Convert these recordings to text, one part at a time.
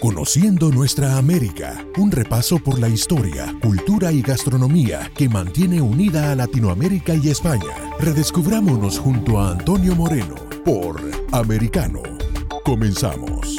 Conociendo nuestra América. Un repaso por la historia, cultura y gastronomía que mantiene unida a Latinoamérica y España. Redescubrámonos junto a Antonio Moreno por Americano. Comenzamos.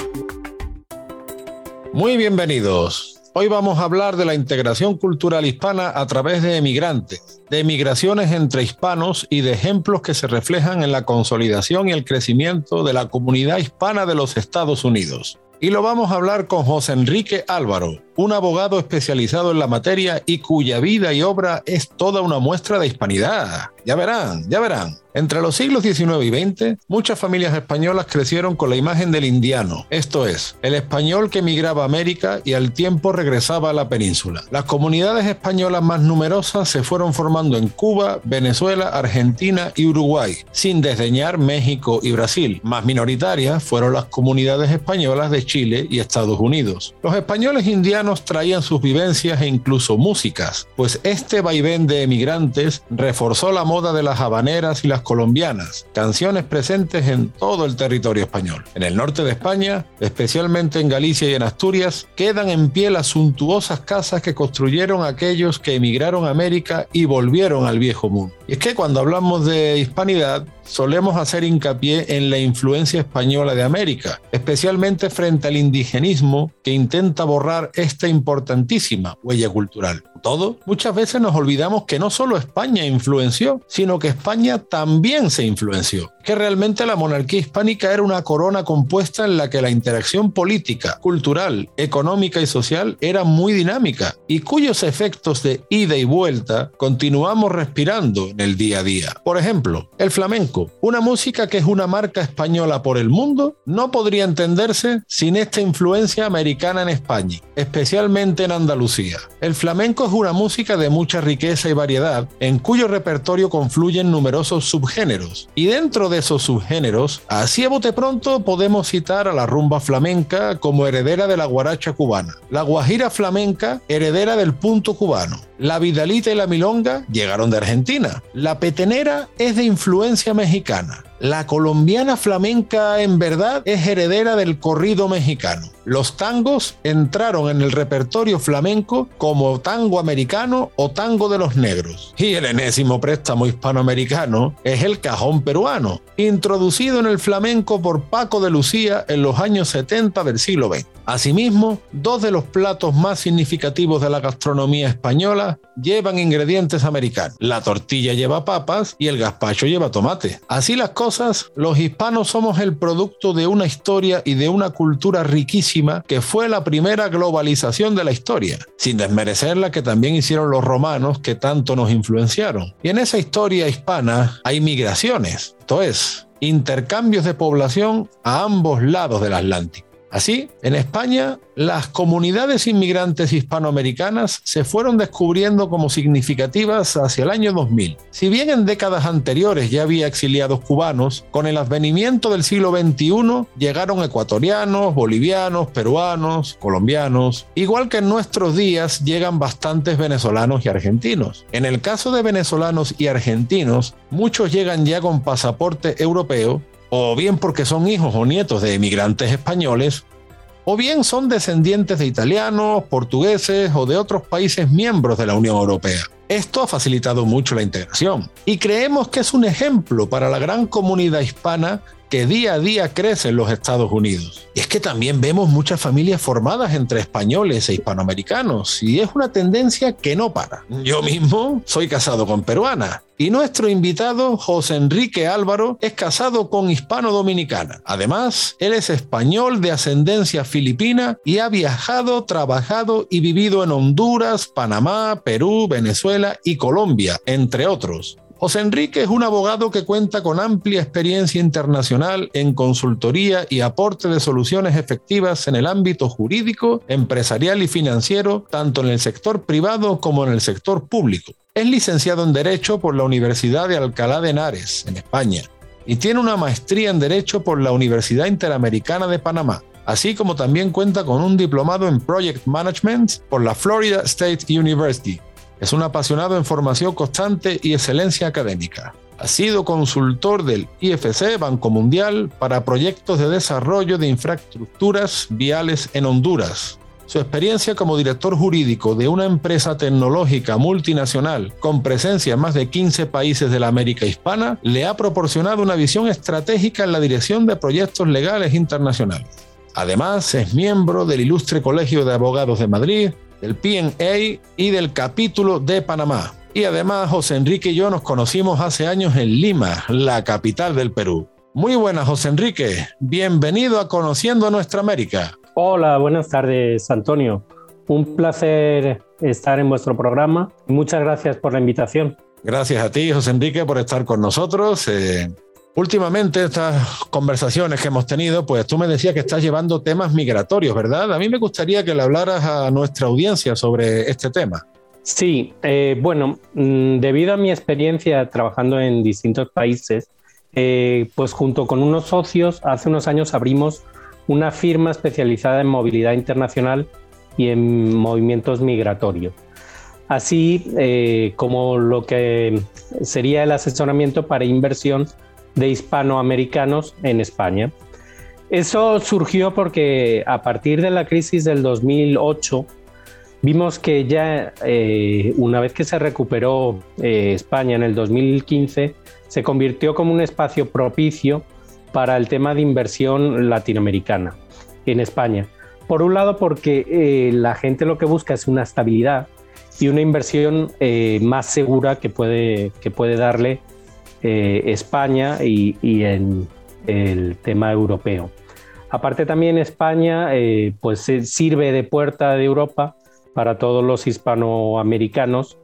Muy bienvenidos. Hoy vamos a hablar de la integración cultural hispana a través de emigrantes, de migraciones entre hispanos y de ejemplos que se reflejan en la consolidación y el crecimiento de la comunidad hispana de los Estados Unidos. Y lo vamos a hablar con José Enrique Álvaro, un abogado especializado en la materia y cuya vida y obra es toda una muestra de hispanidad. Ya verán, ya verán. Entre los siglos XIX y XX, muchas familias españolas crecieron con la imagen del indiano, esto es, el español que emigraba a América y al tiempo regresaba a la península. Las comunidades españolas más numerosas se fueron formando en Cuba, Venezuela, Argentina y Uruguay, sin desdeñar México y Brasil. Más minoritarias fueron las comunidades españolas de Chile y Estados Unidos. Los españoles indianos traían sus vivencias e incluso músicas, pues este vaivén de emigrantes reforzó la moda de las habaneras y las colombianas, canciones presentes en todo el territorio español. En el norte de España, especialmente en Galicia y en Asturias, quedan en pie las suntuosas casas que construyeron aquellos que emigraron a América y volvieron al viejo mundo. Y es que cuando hablamos de hispanidad, solemos hacer hincapié en la influencia española de América, especialmente frente al indigenismo que intenta borrar esta importantísima huella cultural. Todo, muchas veces nos olvidamos que no solo España influenció, sino que España también se influenció, que realmente la monarquía hispánica era una corona compuesta en la que la interacción política, cultural, económica y social era muy dinámica y cuyos efectos de ida y vuelta continuamos respirando en el día a día. Por ejemplo, el flamenco, una música que es una marca española por el mundo, no podría entenderse sin esta influencia americana en España, especialmente en Andalucía. El flamenco es una música de mucha riqueza y variedad, en cuyo repertorio confluyen numerosos subgéneros. Y dentro de esos subgéneros, así a bote pronto podemos citar a la rumba flamenca como heredera de la guaracha cubana, la guajira flamenca heredera del punto cubano, la vidalita y la milonga llegaron de Argentina, la petenera es de influencia mexicana, la colombiana flamenca en verdad es heredera del corrido mexicano. Los tangos entraron en el repertorio flamenco como tango americano o tango de los negros. Y el enésimo préstamo hispanoamericano es el cajón peruano, introducido en el flamenco por Paco de Lucía en los años 70 del siglo XX. Asimismo, dos de los platos más significativos de la gastronomía española llevan ingredientes americanos. La tortilla lleva papas y el gazpacho lleva tomate. Así las cosas, los hispanos somos el producto de una historia y de una cultura riquísima que fue la primera globalización de la historia, sin desmerecer la que también hicieron los romanos que tanto nos influenciaron. Y en esa historia hispana hay migraciones, esto es, intercambios de población a ambos lados del Atlántico. Así, en España, las comunidades inmigrantes hispanoamericanas se fueron descubriendo como significativas hacia el año 2000. Si bien en décadas anteriores ya había exiliados cubanos, con el advenimiento del siglo XXI llegaron ecuatorianos, bolivianos, peruanos, colombianos, igual que en nuestros días llegan bastantes venezolanos y argentinos. En el caso de venezolanos y argentinos, muchos llegan ya con pasaporte europeo o bien porque son hijos o nietos de emigrantes españoles, o bien son descendientes de italianos, portugueses o de otros países miembros de la Unión Europea. Esto ha facilitado mucho la integración y creemos que es un ejemplo para la gran comunidad hispana que día a día crece en los Estados Unidos. Y es que también vemos muchas familias formadas entre españoles e hispanoamericanos y es una tendencia que no para. Yo mismo soy casado con peruana y nuestro invitado, José Enrique Álvaro, es casado con hispano-dominicana. Además, él es español de ascendencia filipina y ha viajado, trabajado y vivido en Honduras, Panamá, Perú, Venezuela y Colombia, entre otros. José Enrique es un abogado que cuenta con amplia experiencia internacional en consultoría y aporte de soluciones efectivas en el ámbito jurídico, empresarial y financiero, tanto en el sector privado como en el sector público. Es licenciado en Derecho por la Universidad de Alcalá de Henares, en España, y tiene una maestría en Derecho por la Universidad Interamericana de Panamá así como también cuenta con un diplomado en Project Management por la Florida State University, es un apasionado en formación constante y excelencia académica. Ha sido consultor del IFC Banco Mundial para proyectos de desarrollo de infraestructuras viales en Honduras. Su experiencia como director jurídico de una empresa tecnológica multinacional con presencia en más de 15 países de la América Hispana le ha proporcionado una visión estratégica en la dirección de proyectos legales internacionales. Además, es miembro del Ilustre Colegio de Abogados de Madrid, del PNA y del capítulo de Panamá. Y además José Enrique y yo nos conocimos hace años en Lima, la capital del Perú. Muy buenas, José Enrique. Bienvenido a Conociendo Nuestra América. Hola, buenas tardes, Antonio. Un placer estar en vuestro programa. Muchas gracias por la invitación. Gracias a ti, José Enrique, por estar con nosotros. Eh, Últimamente estas conversaciones que hemos tenido, pues tú me decías que estás llevando temas migratorios, ¿verdad? A mí me gustaría que le hablaras a nuestra audiencia sobre este tema. Sí, eh, bueno, mm, debido a mi experiencia trabajando en distintos países, eh, pues junto con unos socios, hace unos años abrimos una firma especializada en movilidad internacional y en movimientos migratorios así eh, como lo que sería el asesoramiento para inversión de hispanoamericanos en España. Eso surgió porque a partir de la crisis del 2008 vimos que ya eh, una vez que se recuperó eh, España en el 2015, se convirtió como un espacio propicio para el tema de inversión latinoamericana en España. Por un lado porque eh, la gente lo que busca es una estabilidad y una inversión más segura que puede, que puede darle eh, España y, en el tema europeo. Aparte también España eh, pues sirve de puerta de Europa para todos los hispanoamericanos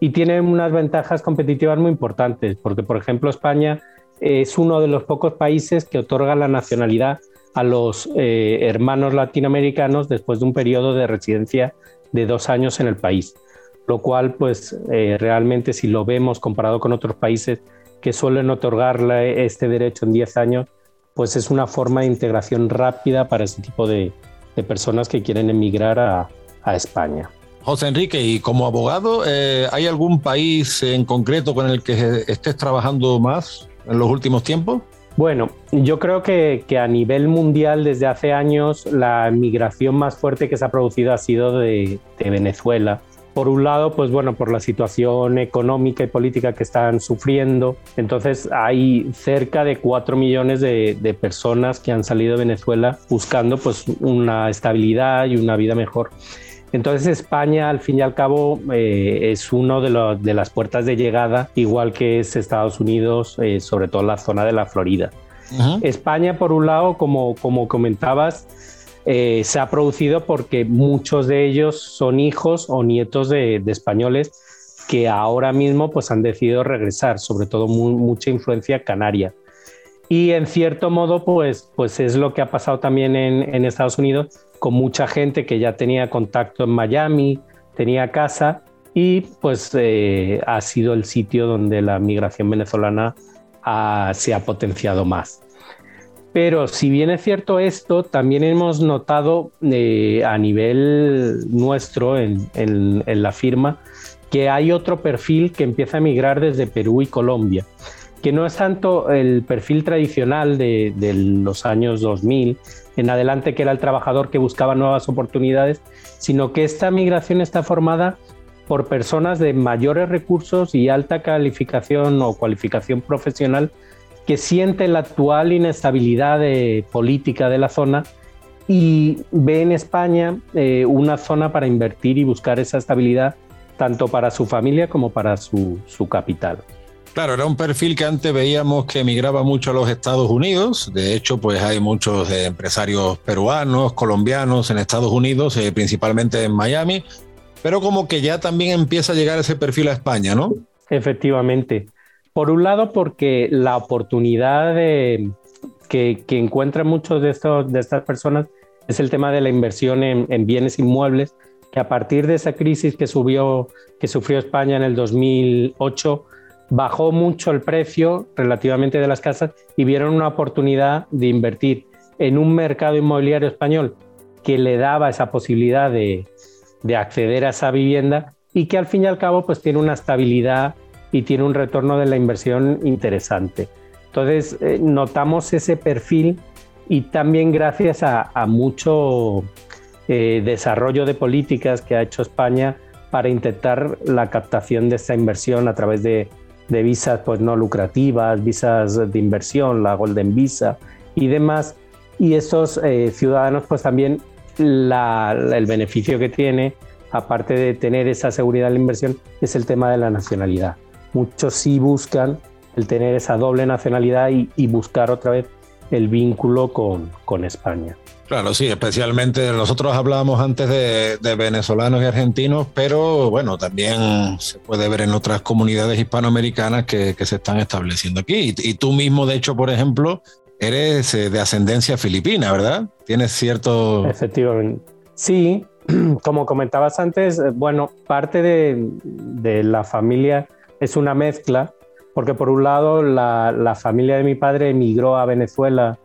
y tiene unas ventajas competitivas muy importantes, porque por ejemplo España es uno de los pocos países que otorga la nacionalidad a los eh, hermanos latinoamericanos después de un periodo de residencia de dos años en el país, lo cual pues realmente si lo vemos comparado con otros países que suelen otorgarle este derecho en 10 años, pues es una forma de integración rápida para ese tipo de, personas que quieren emigrar a, España. José Enrique, y como abogado, eh, ¿hay algún país en concreto con el que estés trabajando más en los últimos tiempos? Bueno, yo creo que, a nivel mundial desde hace años la migración más fuerte que se ha producido ha sido de, de Venezuela por un lado, pues bueno, por la situación económica y política que están sufriendo. Entonces hay cerca de 4 millones de, personas que han salido de Venezuela buscando pues una estabilidad y una vida mejor. Entonces España, al fin y al cabo, eh, es uno de, de, las puertas de llegada, igual que es Estados Unidos, eh, sobre todo la zona de la Florida. España, por un lado, como, como comentabas, eh, se ha producido porque muchos de ellos son hijos o nietos de, españoles que ahora mismo pues, han decidido regresar, sobre todo mucha influencia canaria. Y en cierto modo, pues, pues es lo que ha pasado también en, Estados Unidos, con mucha gente que ya tenía contacto en Miami, tenía casa, y pues eh, ha sido el sitio donde la migración venezolana se ha potenciado más. Pero si bien es cierto esto, también hemos notado eh, a nivel nuestro en, la firma que hay otro perfil que empieza a migrar desde Perú y Colombia, que no es tanto el perfil tradicional de, de los años 2000 en adelante, que era el trabajador que buscaba nuevas oportunidades, sino que esta migración está formada por personas de mayores recursos y alta calificación o cualificación profesional que siente la actual inestabilidad política de la zona y ve en España eh, una zona para invertir y buscar esa estabilidad tanto para su familia como para su, capital. Claro, era un perfil que antes veíamos que emigraba mucho a los Estados Unidos. De hecho, pues hay muchos empresarios peruanos, colombianos en Estados Unidos, eh, principalmente en Miami, pero como que ya también empieza a llegar ese perfil a España, ¿no? Efectivamente. Por un lado, porque la oportunidad de, que, que encuentran muchos de, estos, de estas personas es el tema de la inversión en, en, bienes inmuebles, que a partir de esa crisis que, subió, que sufrió España en el 2008, bajó mucho el precio relativamente de las casas y vieron una oportunidad de invertir en un mercado inmobiliario español que le daba esa posibilidad de, de acceder a esa vivienda y que al fin y al cabo pues tiene una estabilidad y tiene un retorno de la inversión interesante. Entonces eh, notamos ese perfil y también gracias a, mucho eh, desarrollo de políticas que ha hecho España para intentar la captación de esta inversión a través de, de visas pues no lucrativas, visas de inversión, la Golden Visa y demás. Y estos eh, ciudadanos pues también la, el beneficio que tiene, aparte de tener esa seguridad de la inversión, es el tema de la nacionalidad. Muchos sí buscan el tener esa doble nacionalidad y, y buscar otra vez el vínculo con, con, España. Claro, sí, especialmente nosotros hablábamos antes de, de, venezolanos y argentinos, pero bueno, también se puede ver en otras comunidades hispanoamericanas que, que se están estableciendo aquí. Y, y, tú mismo, de hecho, por ejemplo, eres eh, de ascendencia filipina, ¿verdad? Tienes cierto... Efectivamente. Sí, como comentabas antes, eh, bueno, parte de, de la familia es una mezcla, porque por un lado la, familia de mi padre emigró a Venezuela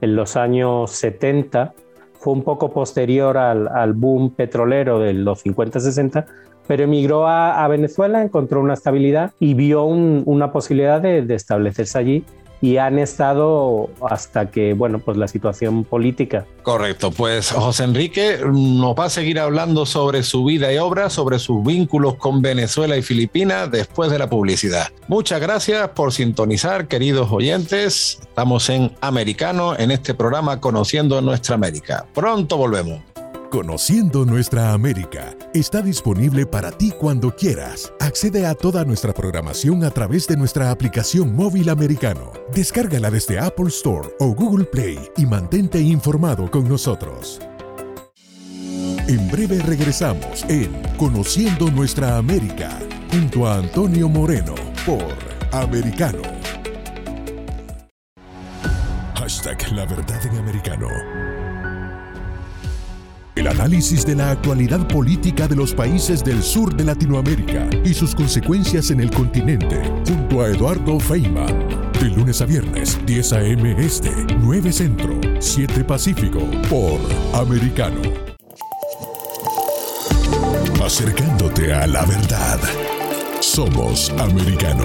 en los años 70, fue un poco posterior al, boom petrolero de los 50-60, pero emigró a, Venezuela, encontró una estabilidad y vio un, una posibilidad de establecerse allí y han estado hasta que, bueno, pues la situación política. Correcto, pues José Enrique nos va a seguir hablando sobre su vida y obra, sobre sus vínculos con Venezuela y Filipinas después de la publicidad. Muchas gracias por sintonizar, queridos oyentes. Estamos en Americano, en este programa Conociendo Nuestra América. Pronto volvemos. Conociendo Nuestra América está disponible para ti cuando quieras. Accede a toda nuestra programación a través de nuestra aplicación móvil americano. Descárgala desde Apple Store o Google Play y mantente informado con nosotros. En breve regresamos en Conociendo Nuestra América junto a Antonio Moreno por Americano. Hashtag La Verdad en Americano. El análisis de la actualidad política de los países del sur de Latinoamérica y sus consecuencias en el continente, junto a Eduardo Feynman. De lunes a viernes, 10 a.m. Este, 9 Centro, 7 Pacífico, por Americano. Acercándote a la verdad. Somos Americano.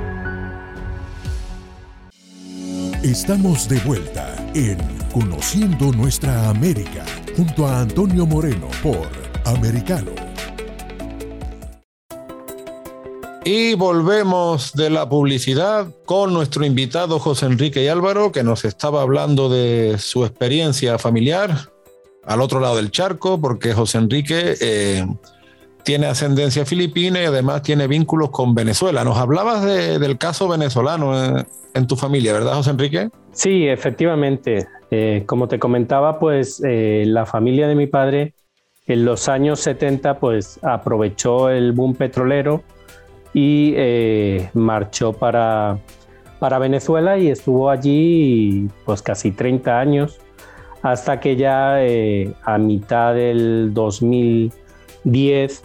Estamos de vuelta en Conociendo Nuestra América junto a Antonio Moreno por Americano. Y volvemos de la publicidad con nuestro invitado José Enrique Álvaro, que nos estaba hablando de su experiencia familiar al otro lado del charco, porque José Enrique eh, tiene ascendencia filipina y además tiene vínculos con Venezuela. Nos hablabas del caso venezolano en, tu familia, ¿verdad, José Enrique? Sí, efectivamente. Eh, como te comentaba, pues eh, la familia de mi padre en los años 70 pues aprovechó el boom petrolero y eh, marchó para, para Venezuela y estuvo allí pues casi 30 años hasta que ya a mitad del 2010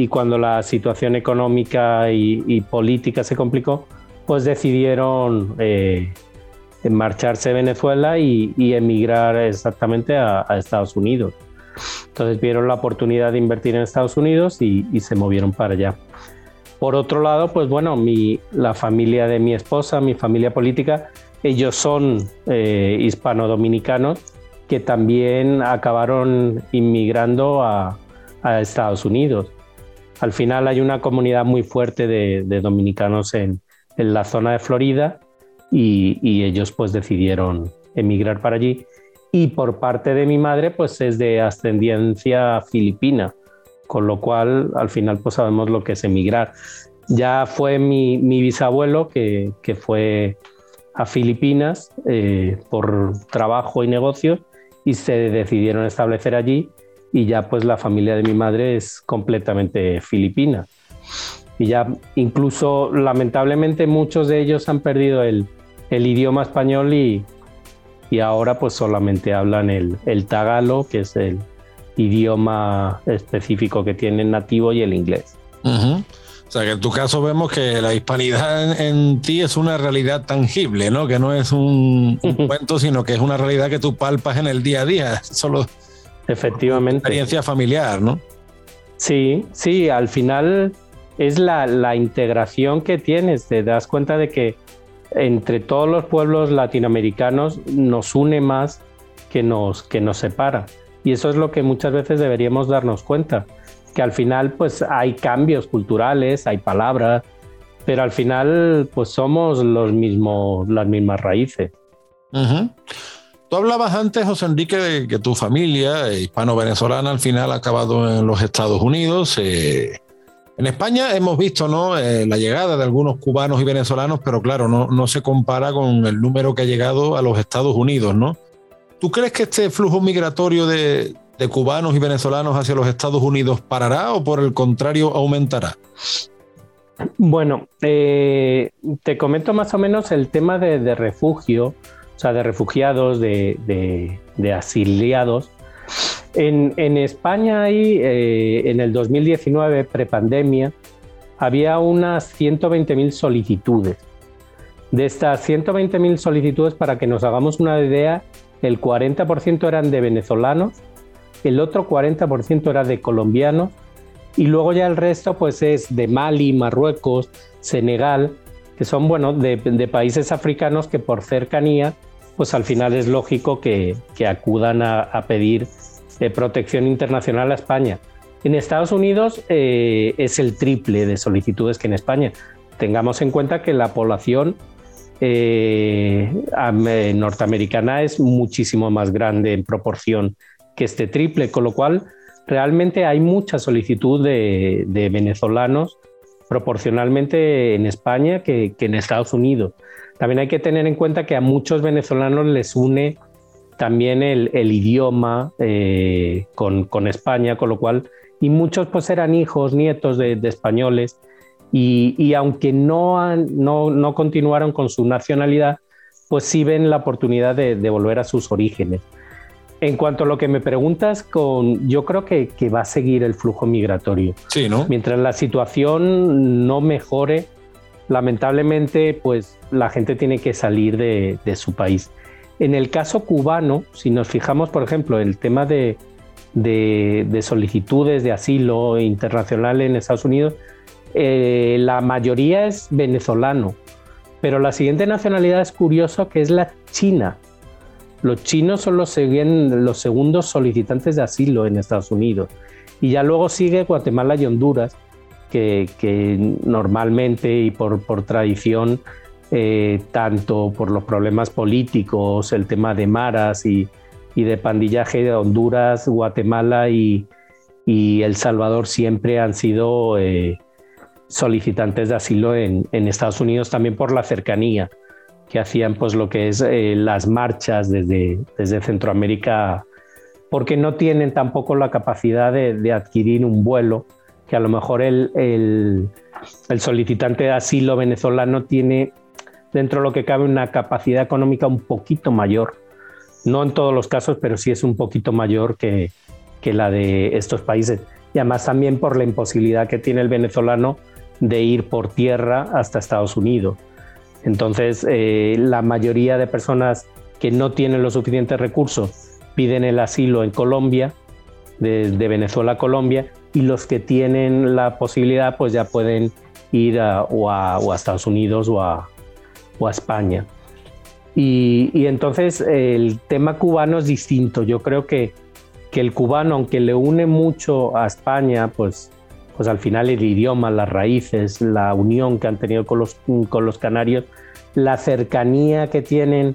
y cuando la situación económica y, política se complicó, pues decidieron eh, marcharse de Venezuela y, emigrar exactamente a, Estados Unidos. Entonces vieron la oportunidad de invertir en Estados Unidos y, se movieron para allá. Por otro lado, pues bueno, mi, la familia de mi esposa, mi familia política, ellos son eh, hispano-dominicanos que también acabaron inmigrando a, a Estados Unidos. Al final hay una comunidad muy fuerte de, dominicanos en, la zona de Florida y, ellos pues decidieron emigrar para allí. Y por parte de mi madre pues es de ascendencia filipina, con lo cual al final pues sabemos lo que es emigrar. Ya fue mi, bisabuelo que, fue a Filipinas eh, por trabajo y negocios y se decidieron establecer allí y ya pues la familia de mi madre es completamente filipina. Y ya incluso lamentablemente muchos de ellos han perdido el, idioma español y, y, ahora pues solamente hablan el, el tagalo, que es el idioma específico que tienen nativo y el inglés. O sea que en tu caso vemos que la hispanidad en, ti es una realidad tangible, ¿no? Que no es un, un cuento, sino que es una realidad que tú palpas en el día a día. Solo Efectivamente. Experiencia familiar, ¿no? Sí, sí, al final es la, integración que tienes, te das cuenta de que entre todos los pueblos latinoamericanos nos une más que nos, que nos separa. Y eso es lo que muchas veces deberíamos darnos cuenta, que al final pues hay cambios culturales, hay palabras, pero al final pues somos los mismos, las mismas raíces. Tú hablabas antes, José Enrique, de que tu familia eh, hispano-venezolana al final ha acabado en los Estados Unidos. Eh, en España hemos visto ¿no? Eh, la llegada de algunos cubanos y venezolanos, pero claro, no, se compara con el número que ha llegado a los Estados Unidos, ¿no? ¿Tú crees que este flujo migratorio de, cubanos y venezolanos hacia los Estados Unidos parará o por el contrario aumentará? Bueno, te comento más o menos el tema de refugio o sea, de refugiados, de, asiliados. En, España hay, eh, en el 2019, prepandemia, había unas 120.000 solicitudes. De estas 120.000 solicitudes, para que nos hagamos una idea, el 40% eran de venezolanos, el otro 40% era de colombianos y luego ya el resto pues es de Mali, Marruecos, Senegal, que son bueno, de, de países africanos que por cercanía pues al final es lógico que, acudan a, pedir eh, protección internacional a España. En Estados Unidos eh, es el triple de solicitudes que en España. Tengamos en cuenta que la población eh, norteamericana es muchísimo más grande en proporción que este triple, con lo cual realmente hay mucha solicitud de, venezolanos proporcionalmente en España que en Estados Unidos. También hay que tener en cuenta que a muchos venezolanos les une también el, idioma eh, con, España, con lo cual, y muchos pues eran hijos, nietos de, españoles, y, aunque no, no, no, continuaron con su nacionalidad, pues sí ven la oportunidad de, volver a sus orígenes. En cuanto a lo que me preguntas, con, yo creo que, que va a seguir el flujo migratorio. Sí, ¿no? Mientras la situación no mejore, lamentablemente, pues la gente tiene que salir de, su país. En el caso cubano, si nos fijamos, por ejemplo, el tema de, solicitudes de asilo internacional en Estados Unidos, eh, la mayoría es venezolano, pero la siguiente nacionalidad es curioso que es la china. Los chinos son los, los segundos solicitantes de asilo en Estados Unidos. Y ya luego sigue Guatemala y Honduras, que, normalmente y por, tradición, eh, tanto por los problemas políticos, el tema de maras y, de pandillaje de Honduras, Guatemala y, y El Salvador siempre han sido eh, solicitantes de asilo en, Estados Unidos también por la cercanía que hacían pues lo que es eh, las marchas desde, desde Centroamérica porque no tienen tampoco la capacidad de, adquirir un vuelo que a lo mejor el, el, solicitante de asilo venezolano tiene dentro de lo que cabe una capacidad económica un poquito mayor. No en todos los casos, pero sí es un poquito mayor que, que la de estos países. Y además también por la imposibilidad que tiene el venezolano de ir por tierra hasta Estados Unidos. Entonces, eh, la mayoría de personas que no tienen los suficientes recursos piden el asilo en Colombia, de, Venezuela a Colombia, y los que tienen la posibilidad, pues ya pueden ir a, o, a, Estados Unidos o a, España. Y, y, entonces el tema cubano es distinto. Yo creo que, que el cubano, aunque le une mucho a España, pues pues al final el idioma, las raíces, la unión que han tenido con los, con los canarios, la cercanía que tienen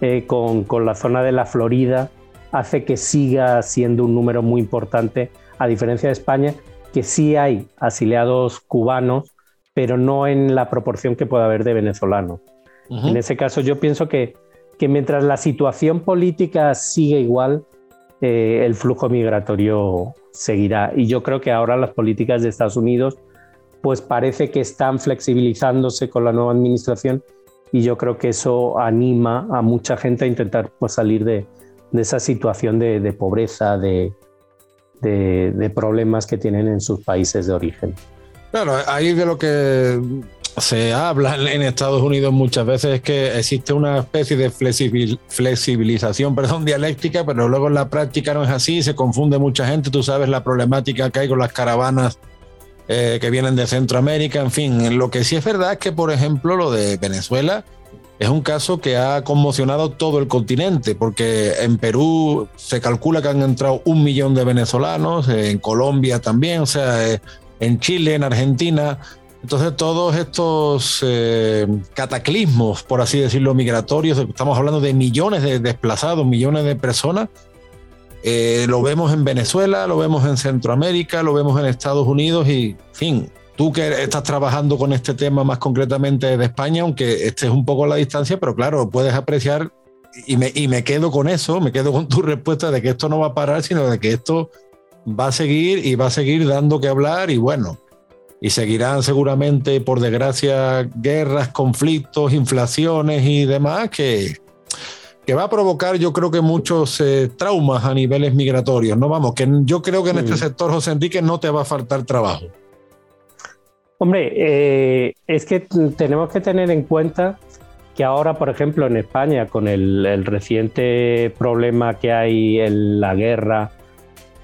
eh, con, con, la zona de la Florida, hace que siga siendo un número muy importante, a diferencia de España, que sí hay asiliados cubanos, pero no en la proporción que puede haber de venezolanos. En ese caso yo pienso que, que mientras la situación política sigue igual, eh, el flujo migratorio seguirá. Y yo creo que ahora las políticas de Estados Unidos pues parece que están flexibilizándose con la nueva administración y yo creo que eso anima a mucha gente a intentar pues, salir de, esa situación de, pobreza, de, de, problemas que tienen en sus países de origen. Claro, ahí de lo que se habla en Estados Unidos muchas veces es que existe una especie de flexibilización, perdón, dialéctica, pero luego en la práctica no es así, se confunde mucha gente, tú sabes la problemática que hay con las caravanas eh, que vienen de Centroamérica, en fin, lo que sí es verdad es que, por ejemplo, lo de Venezuela es un caso que ha conmocionado todo el continente, porque en Perú se calcula que han entrado un millón de venezolanos, en Colombia también, o sea, eh, en Chile, en Argentina, entonces, todos estos eh, cataclismos, por así decirlo, migratorios, estamos hablando de millones de desplazados, millones de personas, eh, lo vemos en Venezuela, lo vemos en Centroamérica, lo vemos en Estados Unidos y, en fin, tú que estás trabajando con este tema más concretamente de España, aunque estés un poco a la distancia, pero claro, puedes apreciar y me, y me quedo con eso, me quedo con tu respuesta de que esto no va a parar, sino de que esto va a seguir y va a seguir dando que hablar y bueno y seguirán seguramente, por desgracia, guerras, conflictos, inflaciones y demás que, que va a provocar yo creo que muchos eh, traumas a niveles migratorios. No vamos, que yo creo que en este sector, José Enrique, no te va a faltar trabajo. Hombre, eh, es que tenemos que tener en cuenta que ahora, por ejemplo, en España, con el, reciente problema que hay en la guerra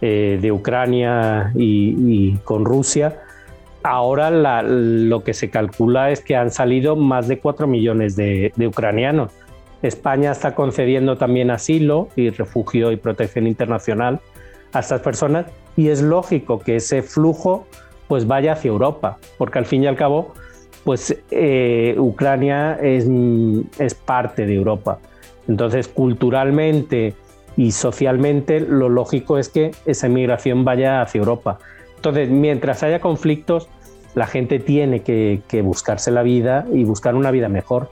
eh, de Ucrania y con Rusia, ahora lo que se calcula es que han salido más de 4 millones de, ucranianos. España está concediendo también asilo y refugio y protección internacional a estas personas y es lógico que ese flujo pues vaya hacia Europa, porque al fin y al cabo pues eh, Ucrania es, es parte de Europa. Entonces culturalmente y socialmente lo lógico es que esa migración vaya hacia Europa. Entonces, mientras haya conflictos, la gente tiene que, buscarse la vida y buscar una vida mejor.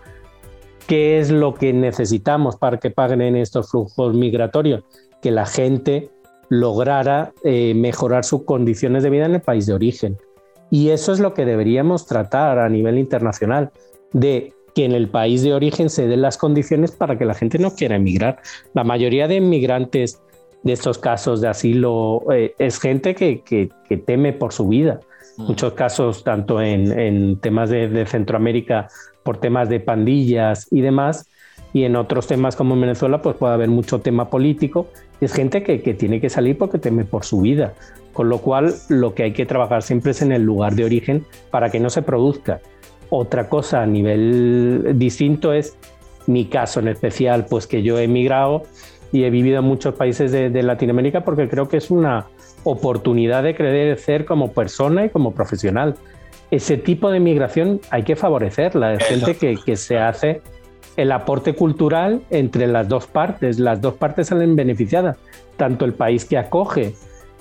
¿Qué es lo que necesitamos para que paguen en estos flujos migratorios? Que la gente lograra eh, mejorar sus condiciones de vida en el país de origen. Y eso es lo que deberíamos tratar a nivel internacional, de que en el país de origen se den las condiciones para que la gente no quiera emigrar. La mayoría de inmigrantes de estos casos de asilo eh, es gente que, que, teme por su vida. Mm. Muchos casos, tanto en, temas de, Centroamérica, por temas de pandillas y demás, y en otros temas como en Venezuela, pues puede haber mucho tema político. Es gente que, tiene que salir porque teme por su vida. Con lo cual, lo que hay que trabajar siempre es en el lugar de origen para que no se produzca. Otra cosa a nivel distinto es mi caso en especial, pues que yo he emigrado y he vivido en muchos países de Latinoamérica porque creo que es una oportunidad de crecer como persona y como profesional. Ese tipo de migración hay que favorecerla, es gente que, que se hace el aporte cultural entre las dos partes, las dos partes salen beneficiadas, tanto el país que acoge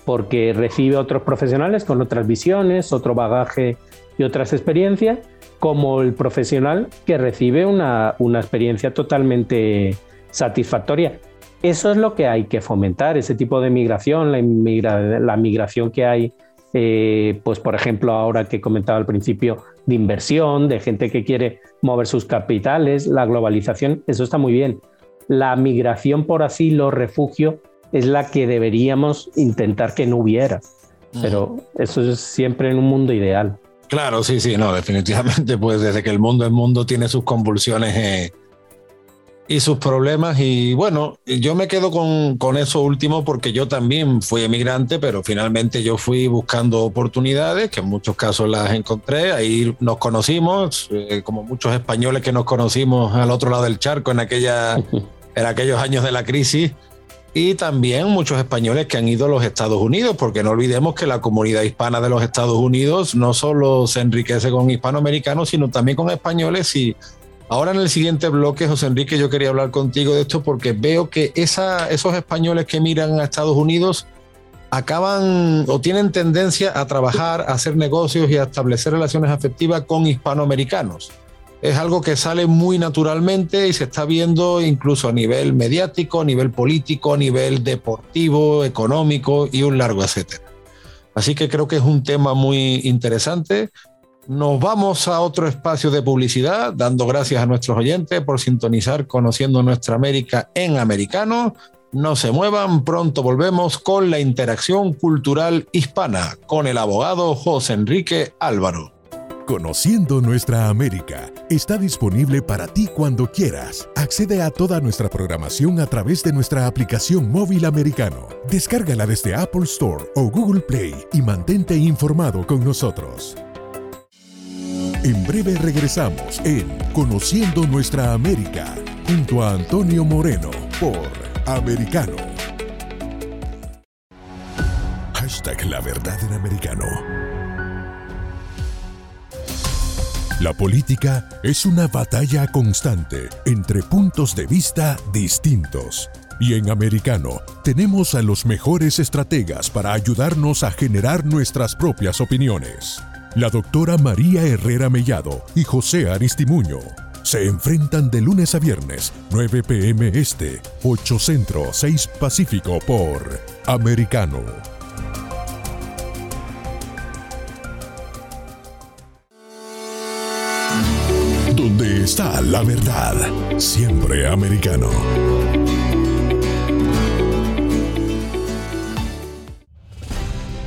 porque recibe otros profesionales con otras visiones, otro bagaje y otras experiencias, como el profesional que recibe una, una experiencia totalmente satisfactoria. Eso es lo que hay que fomentar, ese tipo de migración, la, migración que hay, eh, pues por ejemplo, ahora que comentaba al principio, de inversión, de gente que quiere mover sus capitales, la globalización, eso está muy bien. La migración por asilo, refugio, es la que deberíamos intentar que no hubiera. Pero eso es siempre en un mundo ideal. Claro, sí, sí, no, definitivamente, pues desde que el mundo es mundo tiene sus convulsiones eh, y sus problemas. Y bueno, yo me quedo con, con, eso último porque yo también fui emigrante, pero finalmente yo fui buscando oportunidades, que en muchos casos las encontré. Ahí nos conocimos, eh, como muchos españoles que nos conocimos al otro lado del charco en, aquella, en aquellos años de la crisis. Y también muchos españoles que han ido a los Estados Unidos, porque no olvidemos que la comunidad hispana de los Estados Unidos no solo se enriquece con hispanoamericanos, sino también con españoles y Ahora en el siguiente bloque, José Enrique, yo quería hablar contigo de esto porque veo que esos españoles que miran a Estados Unidos acaban o tienen tendencia a trabajar, a hacer negocios y a establecer relaciones afectivas con hispanoamericanos. Es algo que sale muy naturalmente y se está viendo incluso a nivel mediático, a nivel político, a nivel deportivo, económico y un largo etcétera. Así que creo que es un tema muy interesante. Nos vamos a otro espacio de publicidad, dando gracias a nuestros oyentes por sintonizar Conociendo Nuestra América en americano. No se muevan, pronto volvemos con la interacción cultural hispana con el abogado José Enrique Álvaro. Conociendo Nuestra América está disponible para ti cuando quieras. Accede a toda nuestra programación a través de nuestra aplicación móvil americano. Descárgala desde Apple Store o Google Play y mantente informado con nosotros. En breve regresamos en Conociendo Nuestra América junto a Antonio Moreno por Americano. Hashtag La Verdad en Americano. La política es una batalla constante entre puntos de vista distintos. Y en Americano tenemos a los mejores estrategas para ayudarnos a generar nuestras propias opiniones la doctora María Herrera Mellado y José Aristimuño se enfrentan de lunes a viernes, 9 pm este, 8 centro, 6 pacífico por Americano. Donde está la verdad, siempre americano.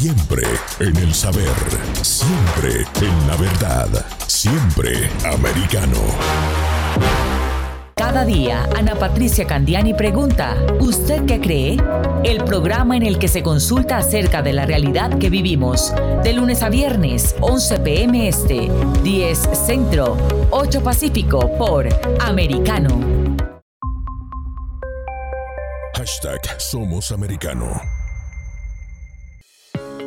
Siempre en el saber, siempre en la verdad, siempre americano. Cada día, Ana Patricia Candiani pregunta, ¿usted qué cree? El programa en el que se consulta acerca de la realidad que vivimos, de lunes a viernes, 11 pm este, 10 centro, 8 pacífico, por Americano. Hashtag Somos Americano.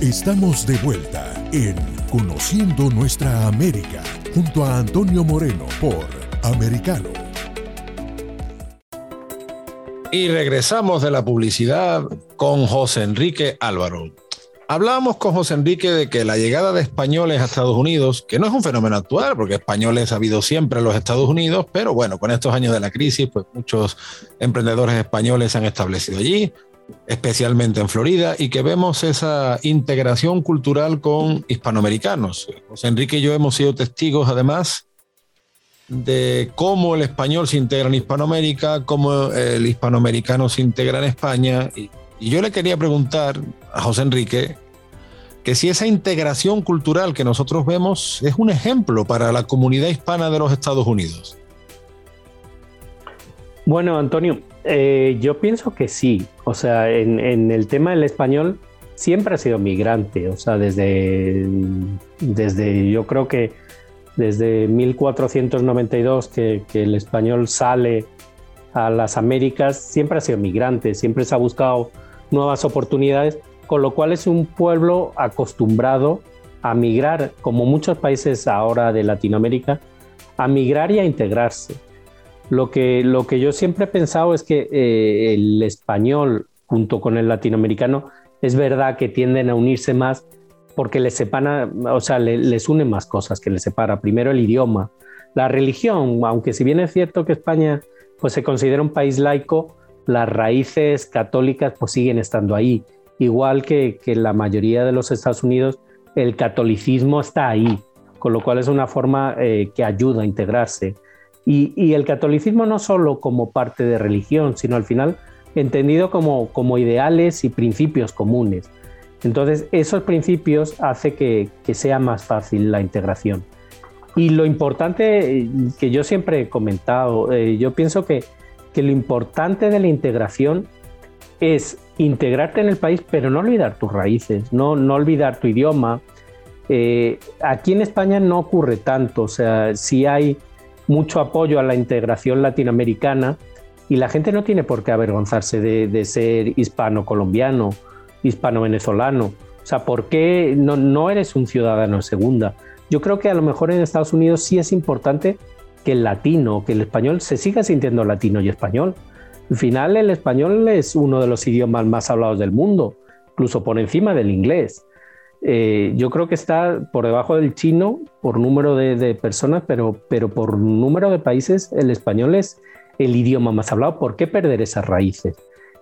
Estamos de vuelta en Conociendo Nuestra América junto a Antonio Moreno por Americano. Y regresamos de la publicidad con José Enrique Álvaro. Hablábamos con José Enrique de que la llegada de españoles a Estados Unidos, que no es un fenómeno actual, porque españoles ha habido siempre en los Estados Unidos, pero bueno, con estos años de la crisis, pues muchos emprendedores españoles se han establecido allí especialmente en Florida, y que vemos esa integración cultural con hispanoamericanos. José Enrique y yo hemos sido testigos, además, de cómo el español se integra en Hispanoamérica, cómo el hispanoamericano se integra en España. Y, yo le quería preguntar a José Enrique que si esa integración cultural que nosotros vemos es un ejemplo para la comunidad hispana de los Estados Unidos. Bueno, Antonio, eh, yo pienso que sí. O sea, en, el tema del español siempre ha sido migrante. O sea, desde, desde yo creo que desde 1492 que, el español sale a las Américas, siempre ha sido migrante, siempre se ha buscado nuevas oportunidades, con lo cual es un pueblo acostumbrado a migrar, como muchos países ahora de Latinoamérica, a migrar y a integrarse. Lo que, lo que yo siempre he pensado es que eh, el español junto con el latinoamericano es verdad que tienden a unirse más porque les separa, o sea, les une más cosas que les separa. Primero el idioma, la religión, aunque si bien es cierto que España pues se considera un país laico, las raíces católicas pues siguen estando ahí. Igual que, que la mayoría de los Estados Unidos, el catolicismo está ahí, con lo cual es una forma eh, que ayuda a integrarse. Y, y, el catolicismo no solo como parte de religión, sino al final entendido como, como ideales y principios comunes. Entonces, esos principios hacen que, sea más fácil la integración. Y lo importante eh, que yo siempre he comentado, eh, yo pienso que, lo importante de la integración es integrarte en el país, pero no olvidar tus raíces, no, no olvidar tu idioma. Eh, aquí en España no ocurre tanto, o sea, sí hay mucho apoyo a la integración latinoamericana y la gente no tiene por qué avergonzarse de, de ser hispano-colombiano hispano-venezolano. O sea, ¿por qué no, no eres un ciudadano segunda? Yo creo que a lo mejor en Estados Unidos sí es importante que el latino, que el español se siga sintiendo latino y español. Al final el español es uno de los idiomas más hablados del mundo, incluso por encima del inglés. Eh, yo creo que está por debajo del chino por número de, de, personas, pero, pero por número de países el español es el idioma más hablado. ¿Por qué perder esas raíces?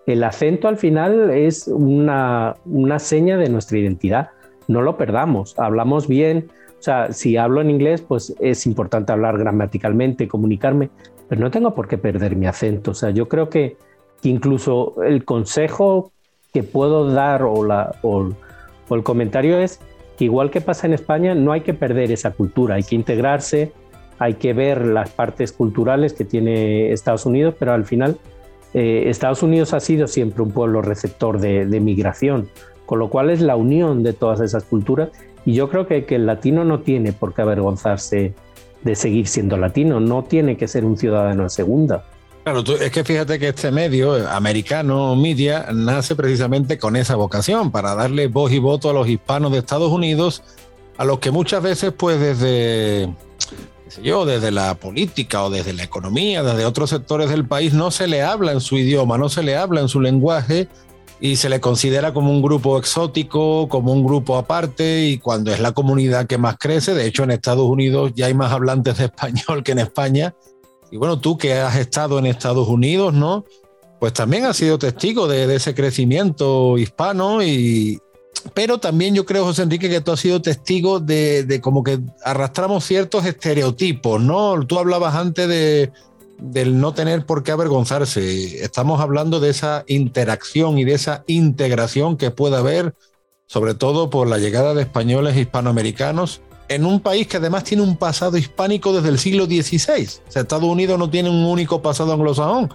el acento al final es una, seña de nuestra identidad. No lo perdamos, hablamos bien. O sea, si hablo en inglés, pues es importante hablar gramaticalmente, comunicarme, pero no tengo por qué perder mi acento. O sea, yo creo que, incluso el consejo que puedo dar o, la, o el comentario es que igual que pasa en España, no hay que perder esa cultura, hay que integrarse, hay que ver las partes culturales que tiene Estados Unidos, pero al final eh, Estados Unidos ha sido siempre un pueblo receptor de, migración, con lo cual es la unión de todas esas culturas y yo creo que, el latino no tiene por qué avergonzarse de seguir siendo latino, no tiene que ser un ciudadano de segunda. Claro, es que fíjate que este medio eh, americano, media, nace precisamente con esa vocación, para darle voz y voto a los hispanos de Estados Unidos, a los que muchas veces, pues desde yo, desde la política o desde la economía, desde otros sectores del país, no se le habla en su idioma, no se le habla en su lenguaje y se le considera como un grupo exótico, como un grupo aparte y cuando es la comunidad que más crece, de hecho en Estados Unidos ya hay más hablantes de español que en España. Y bueno, tú que has estado en Estados Unidos, ¿no? Pues también has sido testigo de, de ese crecimiento hispano y, pero también yo creo, José Enrique, que tú has sido testigo de, como que arrastramos ciertos estereotipos, ¿no? Tú hablabas antes de, del no tener por qué avergonzarse. Estamos hablando de esa interacción y de esa integración que puede haber, sobre todo por la llegada de españoles hispanoamericanos en un país que además tiene un pasado hispánico desde el siglo XVI. Estados Unidos no tiene un único pasado anglosajón,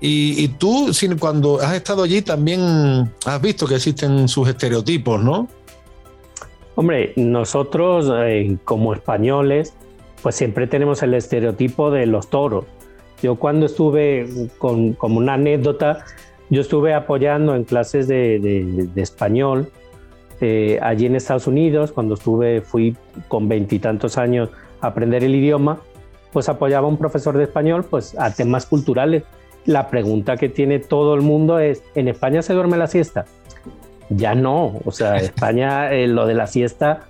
y, tú, cuando has estado allí, también has visto que existen sus estereotipos, ¿no? Hombre, nosotros eh, como españoles, pues siempre tenemos el estereotipo de los toros. Yo cuando estuve, con, como una anécdota, yo estuve apoyando en clases de, español eh, allí en Estados Unidos, cuando estuve, fui con veintitantos años a aprender el idioma, pues apoyaba a un profesor de español pues a temas culturales. La pregunta que tiene todo el mundo es, ¿en España se duerme la siesta? Ya no, o sea, España eh, lo de la siesta,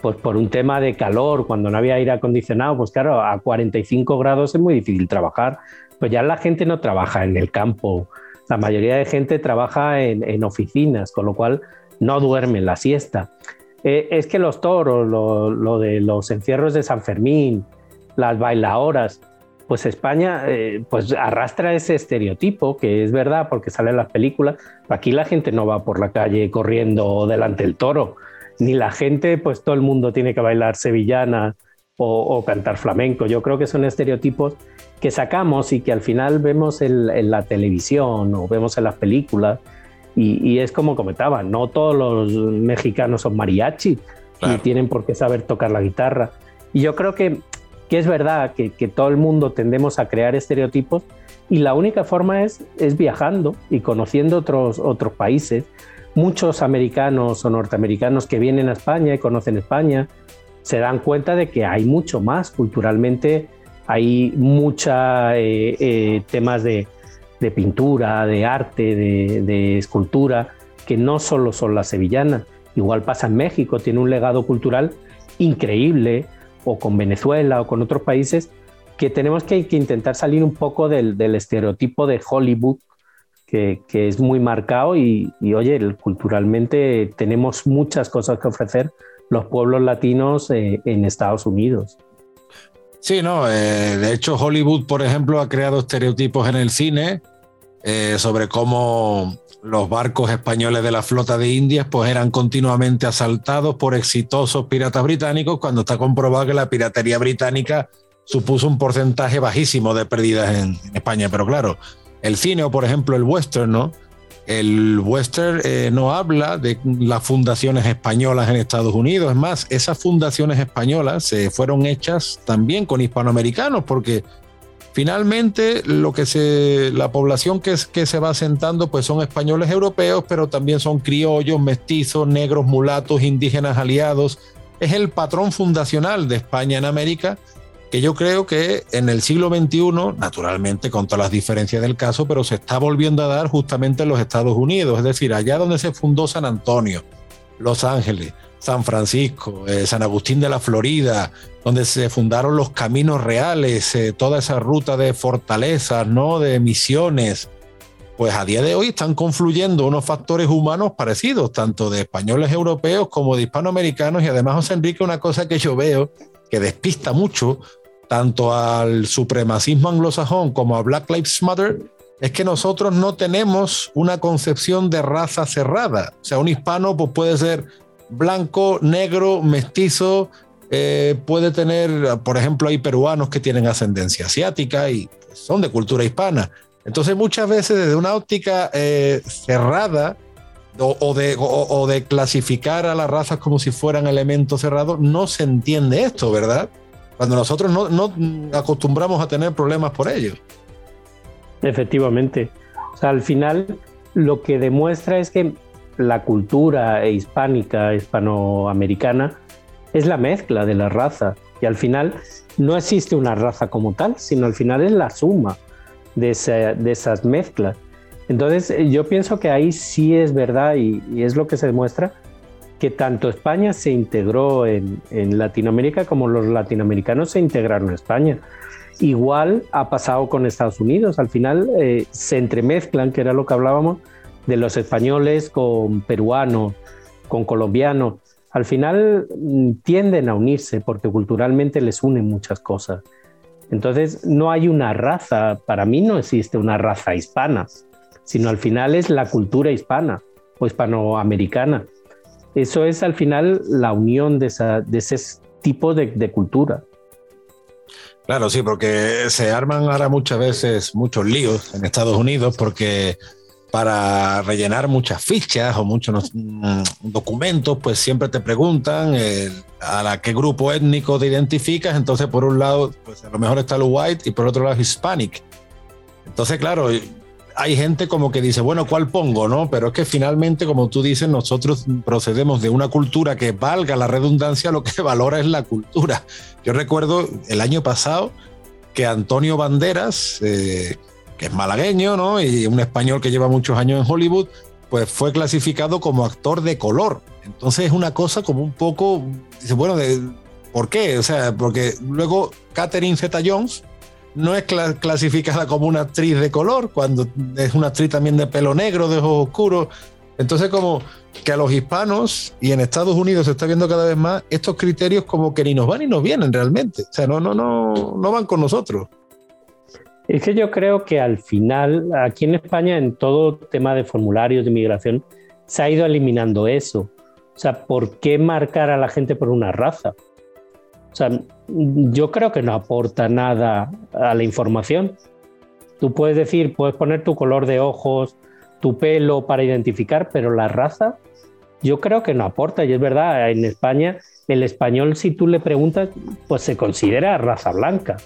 pues por un tema de calor, cuando no había aire acondicionado, pues claro, a 45 grados es muy difícil trabajar, pues ya la gente no trabaja en el campo. La mayoría de gente trabaja en, oficinas, con lo cual no duerme la siesta. Eh, es que los toros, lo, de los encierros de San Fermín, las bailadoras, pues España eh, pues arrastra ese estereotipo, que es verdad porque sale en las películas. Aquí la gente no va por la calle corriendo delante del toro, ni la gente, pues todo el mundo tiene que bailar sevillana o, cantar flamenco. Yo creo que son estereotipos que sacamos y que al final vemos en, la televisión o vemos en las películas. Y, es como comentaba, no todos los mexicanos son mariachi y tienen por qué saber tocar la guitarra. Y yo creo que que es verdad que, todo el mundo tendemos a crear estereotipos y la única forma es, es viajando y conociendo otros, otros países. Muchos americanos o norteamericanos que vienen a España y conocen España se dan cuenta de que hay mucho más culturalmente, hay muchos eh, eh, temas de, pintura, de arte, de, de escultura, que no solo son las sevillanas. Igual pasa en México, tiene un legado cultural increíble o con Venezuela o con otros países, que tenemos que, intentar salir un poco del, estereotipo de Hollywood, que, es muy marcado y, oye, culturalmente tenemos muchas cosas que ofrecer los pueblos latinos eh, en Estados Unidos. Sí, no, eh, de hecho Hollywood, por ejemplo, ha creado estereotipos en el cine eh, sobre cómo los barcos españoles de la flota de Indias pues eran continuamente asaltados por exitosos piratas británicos cuando está comprobado que la piratería británica supuso un porcentaje bajísimo de pérdidas en, España. Pero claro, el cine o por ejemplo el western, ¿no? El western eh, no habla de las fundaciones españolas en Estados Unidos. Es más, esas fundaciones españolas se fueron hechas también con hispanoamericanos porque Finalmente, lo que se, la población que, que se va asentando pues son españoles europeos, pero también son criollos, mestizos, negros, mulatos, indígenas aliados. Es el patrón fundacional de España en América, que yo creo que en el siglo XXI, naturalmente con todas las diferencias del caso, pero se está volviendo a dar justamente en los Estados Unidos, es decir, allá donde se fundó San Antonio, Los Ángeles, San Francisco, eh, San Agustín de la Florida, donde se fundaron los caminos reales, eh, toda esa ruta de fortalezas, ¿no? De misiones. Pues a día de hoy están confluyendo unos factores humanos parecidos, tanto de españoles europeos como de hispanoamericanos. Y además, José Enrique, una cosa que yo veo que despista mucho, tanto al supremacismo anglosajón como a Black Lives Matter, es que nosotros no tenemos una concepción de raza cerrada. O sea, un hispano pues, puede ser blanco, negro, mestizo, eh, puede tener, por ejemplo, hay peruanos que tienen ascendencia asiática y son de cultura hispana. Entonces muchas veces desde una óptica eh, cerrada o, de, clasificar a las razas como si fueran elementos cerrados, no se entiende esto, ¿verdad? Cuando nosotros no, acostumbramos a tener problemas por ello. Efectivamente. Al final lo que demuestra es que la cultura hispánica, hispanoamericana, es la mezcla de las razas. Y al final no existe una raza como tal, sino al final es la suma de, esas mezclas. Entonces yo pienso que ahí sí es verdad y, es lo que se demuestra que tanto España se integró en, Latinoamérica como los latinoamericanos se integraron en España. Igual ha pasado con Estados Unidos. Al final eh, se entremezclan, que era lo que hablábamos, de los españoles con peruanos, con colombianos. Al final mm, tienden a unirse porque culturalmente les unen muchas cosas. Entonces no hay una raza, para mí no existe una raza hispana, sino al final es la cultura hispana o hispanoamericana. Eso es al final la unión de, ese tipo de, de cultura. Claro, sí, porque se arman ahora muchas veces muchos líos en Estados Unidos porque para rellenar muchas fichas o muchos mm, documentos, pues siempre te preguntan eh, a la qué grupo étnico te identificas. Entonces, por un lado, pues a lo mejor está lo white y por otro lado hispanic. Entonces, claro, hay gente como que dice, bueno, ¿cuál pongo? No, pero es que finalmente, como tú dices, nosotros procedemos de una cultura que valga la redundancia, lo que valora es la cultura. Yo recuerdo el año pasado que Antonio Banderas, eh, que es malagueño, ¿no? Y un español que lleva muchos años en Hollywood, pues fue clasificado como actor de color. Entonces es una cosa como un poco, dice, bueno, ¿por qué? O sea, porque luego Catherine Zeta Jones no es clasificada como una actriz de color, cuando es una actriz también de pelo negro, de ojos oscuros. Entonces, como que a los hispanos y en Estados Unidos se está viendo cada vez más estos criterios como que ni nos van ni nos vienen realmente. O sea, no, no, no, no van con nosotros. Es que yo creo que al final, aquí en España, en todo tema de formularios de inmigración, se ha ido eliminando eso. O sea, ¿por qué marcar a la gente por una raza? Sea, yo creo que no aporta nada a la información. Tú puedes decir, puedes poner tu color de ojos, tu pelo para identificar, pero la raza, yo creo que no aporta. Y es verdad, en España, el español, si tú le preguntas, pues se considera raza blanca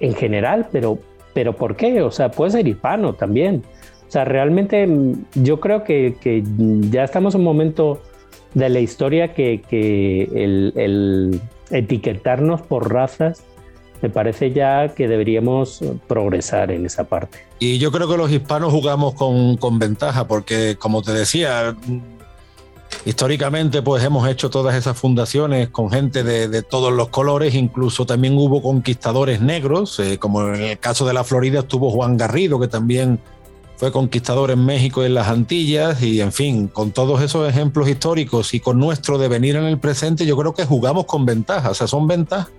en general, pero, pero ¿por qué? O sea, puede ser hispano también. O sea, realmente yo creo que, que ya estamos en un momento de la historia que, que el, el etiquetarnos por razas me parece ya que deberíamos progresar en esa parte. Y yo creo que los hispanos jugamos con, con ventaja, porque como te decía, históricamente pues hemos hecho todas esas fundaciones con gente de, de todos los colores, incluso también hubo conquistadores negros, eh, como en el caso de la Florida estuvo Juan Garrido, que también fue conquistador en México y en las Antillas, y en fin, con todos esos ejemplos históricos y con nuestro devenir en el presente, yo creo que jugamos con ventaja, o sea, son ventajas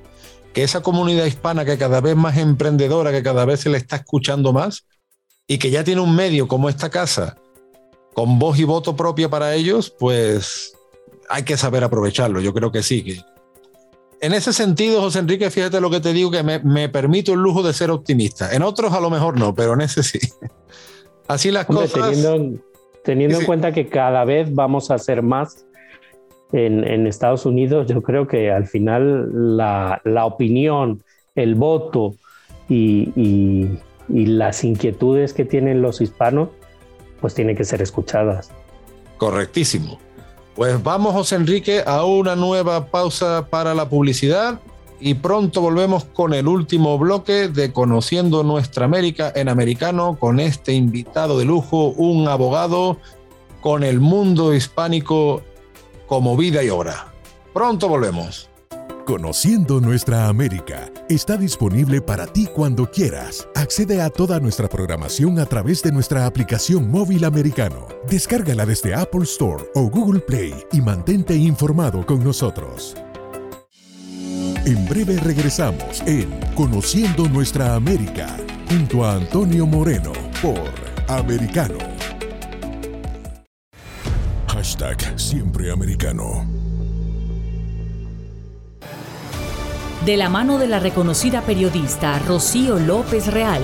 que esa comunidad hispana que cada vez más emprendedora, que cada vez se le está escuchando más y que ya tiene un medio como esta casa con voz y voto propia para ellos, pues hay que saber aprovecharlo. Yo creo que sí. En ese sentido, José Enrique, fíjate lo que te digo, que me, permito el lujo de ser optimista. En otros a lo mejor no, pero en ese sí. Así las cosas. Teniendo, teniendo en cuenta que cada vez vamos a ser más en, Estados Unidos, yo creo que al final la, opinión, el voto y, las inquietudes que tienen los hispanos, pues tienen que ser escuchadas. Correctísimo. Pues vamos, José Enrique, a una nueva pausa para la publicidad y pronto volvemos con el último bloque de Conociendo Nuestra América en Americano con este invitado de lujo, un abogado con el mundo hispánico como vida y obra. Pronto volvemos. Conociendo nuestra América está disponible para ti cuando quieras. Accede a toda nuestra programación a través de nuestra aplicación móvil americano. Descárgala desde Apple Store o Google Play y mantente informado con nosotros. En breve regresamos en Conociendo nuestra América junto a Antonio Moreno por Americano. Hashtag Siempre Americano. De la mano de la reconocida periodista Rocío López Real,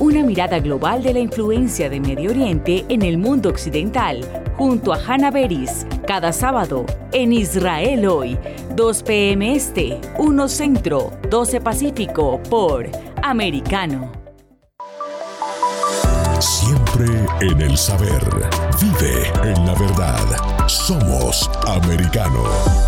Una mirada global de la influencia de Medio Oriente en el mundo occidental, junto a Hannah Beris, cada sábado en Israel hoy, 2 p.m. Este, 1 Centro, 12 Pacífico, por Americano. Siempre en el saber. Vive en la verdad. Somos americano.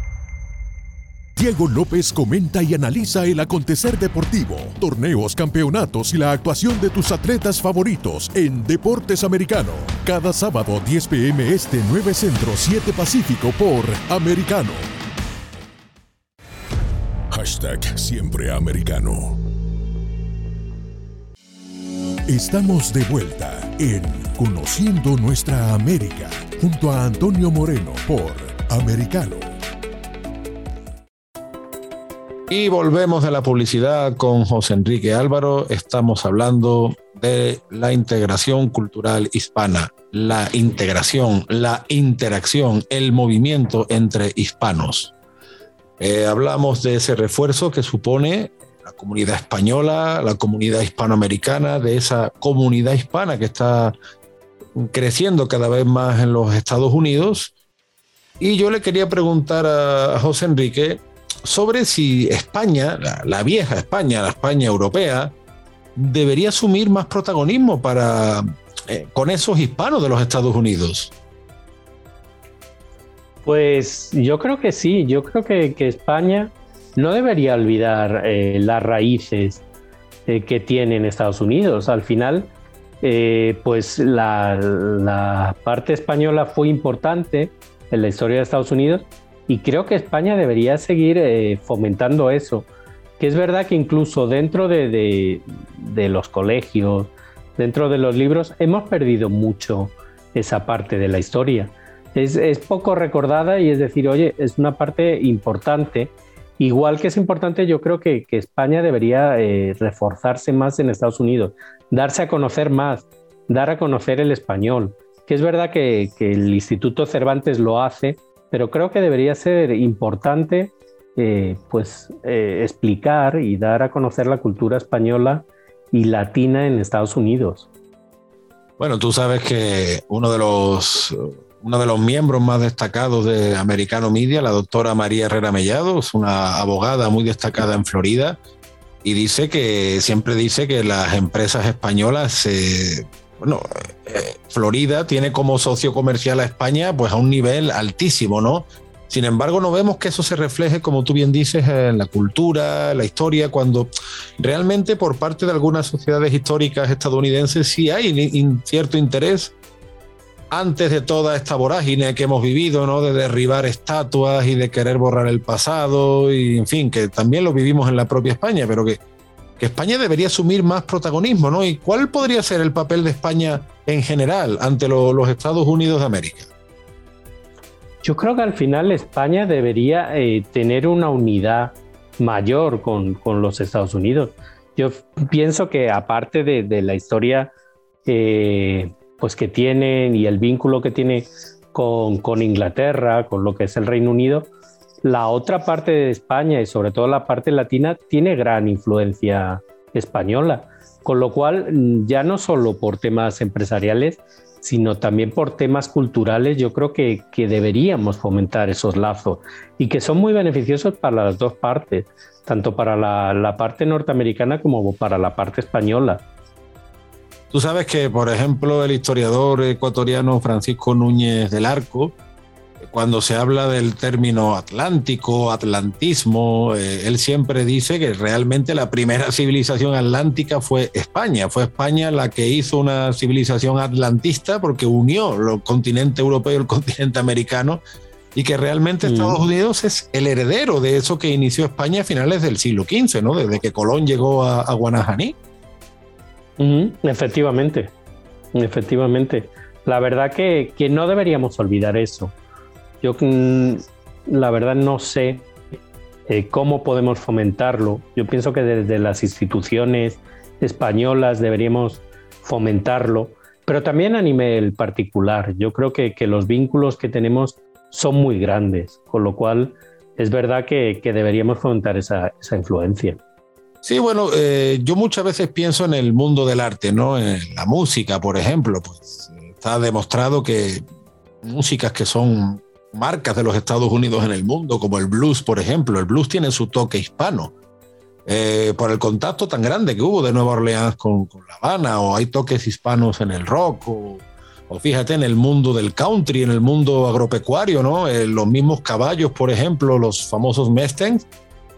Diego López comenta y analiza el acontecer deportivo, torneos, campeonatos y la actuación de tus atletas favoritos en Deportes Americano. Cada sábado 10 pm este 9 Centro 7 Pacífico por Americano. Hashtag Siempre Americano. Estamos de vuelta en Conociendo Nuestra América junto a Antonio Moreno por Americano. Y volvemos de la publicidad con José Enrique Álvaro. Estamos hablando de la integración cultural hispana, la integración, la interacción, el movimiento entre hispanos. Eh, hablamos de ese refuerzo que supone la comunidad española, la comunidad hispanoamericana, de esa comunidad hispana que está creciendo cada vez más en los Estados Unidos. Y yo le quería preguntar a José Enrique sobre si España, la, vieja España, la España europea, debería asumir más protagonismo para, eh, con esos hispanos de los Estados Unidos. Pues yo creo que sí, yo creo que, España no debería olvidar eh, las raíces eh, que tiene en Estados Unidos. Al final, pues la, parte española fue importante en la historia de Estados Unidos y creo que España debería seguir fomentando eso que es verdad que incluso dentro de, los colegios, dentro de los libros, hemos perdido mucho esa parte de la historia. Es, poco recordada y es decir, oye, es una parte importante. Igual que es importante, yo creo que, España debería eh, reforzarse más en Estados Unidos, darse a conocer más, dar a conocer el español. Que es verdad que, que el Instituto Cervantes lo hace, pero creo que debería ser importante eh, pues eh, explicar y dar a conocer la cultura española y latina en Estados Unidos. Bueno, tú sabes que uno de los uno de los miembros más destacados de Americano Media, la doctora María Herrera Mellado, es una abogada muy destacada en Florida y dice que siempre dice que las empresas españolas, bueno, Florida tiene como socio comercial a España pues a un nivel altísimo, ¿no? Sin embargo, no vemos que eso se refleje, como tú bien dices, en la cultura, la historia, cuando realmente por parte de algunas sociedades históricas estadounidenses sí hay cierto interés antes de toda esta vorágine que hemos vivido, ¿no? De derribar estatuas y de querer borrar el pasado, y en fin, que también lo vivimos en la propia España, pero que, España debería asumir más protagonismo, ¿no? ¿Y cuál podría ser el papel de España en general ante los Estados Unidos de América? Yo creo que al final España debería eh, tener una unidad mayor con, los Estados Unidos. Yo pienso que aparte de, la historia eh, pues que tienen y el vínculo que tiene con, con, Inglaterra, con lo que es el Reino Unido, la otra parte de España y sobre todo la parte latina tiene gran influencia española, con lo cual ya no solo por temas empresariales, sino también por temas culturales, yo creo que, deberíamos fomentar esos lazos y que son muy beneficiosos para las dos partes, tanto para la, parte norteamericana como para la parte española. Tú sabes que, por ejemplo, el historiador ecuatoriano Francisco Núñez del Arco, cuando se habla del término atlántico, atlantismo, eh, él siempre dice que realmente la primera civilización atlántica fue España. Fue España la que hizo una civilización atlantista porque unió el continente europeo y el continente americano y que realmente mm. Estados Unidos es el heredero de eso que inició España a finales del siglo XV, ¿no? Desde que Colón llegó a, Guanajaní. Efectivamente, efectivamente. La verdad que, que no deberíamos olvidar eso. Yo mm, la verdad no sé eh, cómo podemos fomentarlo. Yo pienso que desde las instituciones españolas deberíamos fomentarlo, pero también a nivel particular. Yo creo que, los vínculos que tenemos son muy grandes, con lo cual es verdad que, deberíamos fomentar esa, influencia. Sí, bueno, eh, yo muchas veces pienso en el mundo del arte, ¿no? En la música, por ejemplo, pues está demostrado que músicas que son marcas de los Estados Unidos en el mundo, como el blues, por ejemplo. El blues tiene su toque hispano. Eh, por el contacto tan grande que hubo de Nueva Orleans con, La Habana, o hay toques hispanos en el rock, o, fíjate en el mundo del country, en el mundo agropecuario, ¿no? Eh, los mismos caballos, por ejemplo, los famosos Mustangs,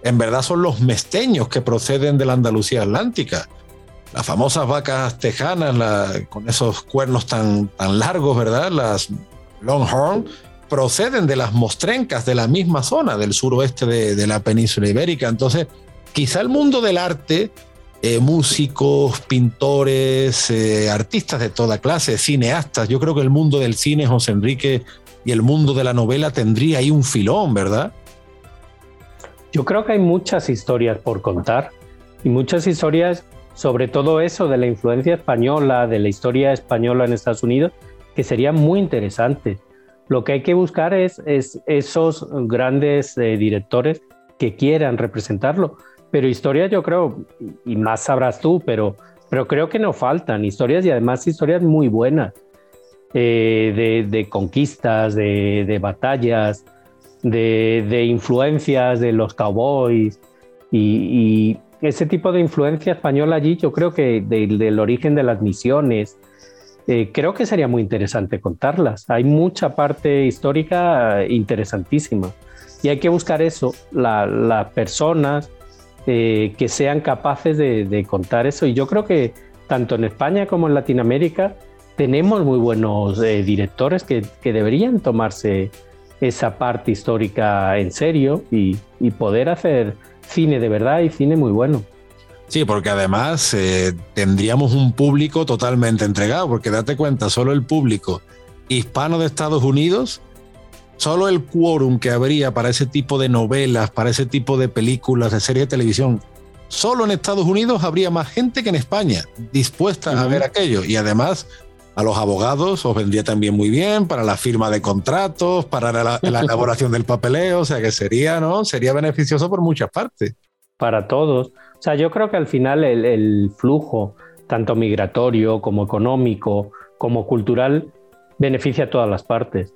en verdad son los mesteños que proceden de la Andalucía Atlántica. Las famosas vacas tejanas, con esos cuernos tan, tan largos, ¿verdad? Las Longhorn, proceden de las mostrencas de la misma zona del suroeste de, la península ibérica. Entonces, quizá el mundo del arte, eh, músicos, pintores, eh, artistas de toda clase, cineastas, yo creo que el mundo del cine, José Enrique, y el mundo de la novela tendría ahí un filón, ¿verdad? Yo creo que hay muchas historias por contar y muchas historias sobre todo eso de la influencia española, de la historia española en Estados Unidos, que sería muy interesante. Lo que hay que buscar es, esos grandes eh, directores que quieran representarlo. Pero historias yo creo, y más sabrás tú, pero, creo que no faltan historias y además historias muy buenas. Eh, de, conquistas, de, batallas, de, influencias de los cowboys y, ese tipo de influencia española allí, yo creo que del origen de las misiones, eh, creo que sería muy interesante contarlas. Hay mucha parte histórica interesantísima y hay que buscar eso, las personas eh, que sean capaces de, contar eso. Y yo creo que tanto en España como en Latinoamérica tenemos muy buenos eh, directores que, deberían tomarse esa parte histórica en serio y, poder hacer cine de verdad y cine muy bueno. Sí, porque además eh, tendríamos un público totalmente entregado, porque date cuenta, solo el público hispano de Estados Unidos, solo el quórum que habría para ese tipo de novelas, para ese tipo de películas, de series de televisión, solo en Estados Unidos habría más gente que en España dispuesta a ver aquello. Y además a los abogados os vendría también muy bien para la firma de contratos, para la, elaboración del papeleo, o sea que sería, ¿no? Sería beneficioso por muchas partes. Para todos. Sea, yo creo que al final el, flujo, tanto migratorio como económico, como cultural, beneficia a todas las partes.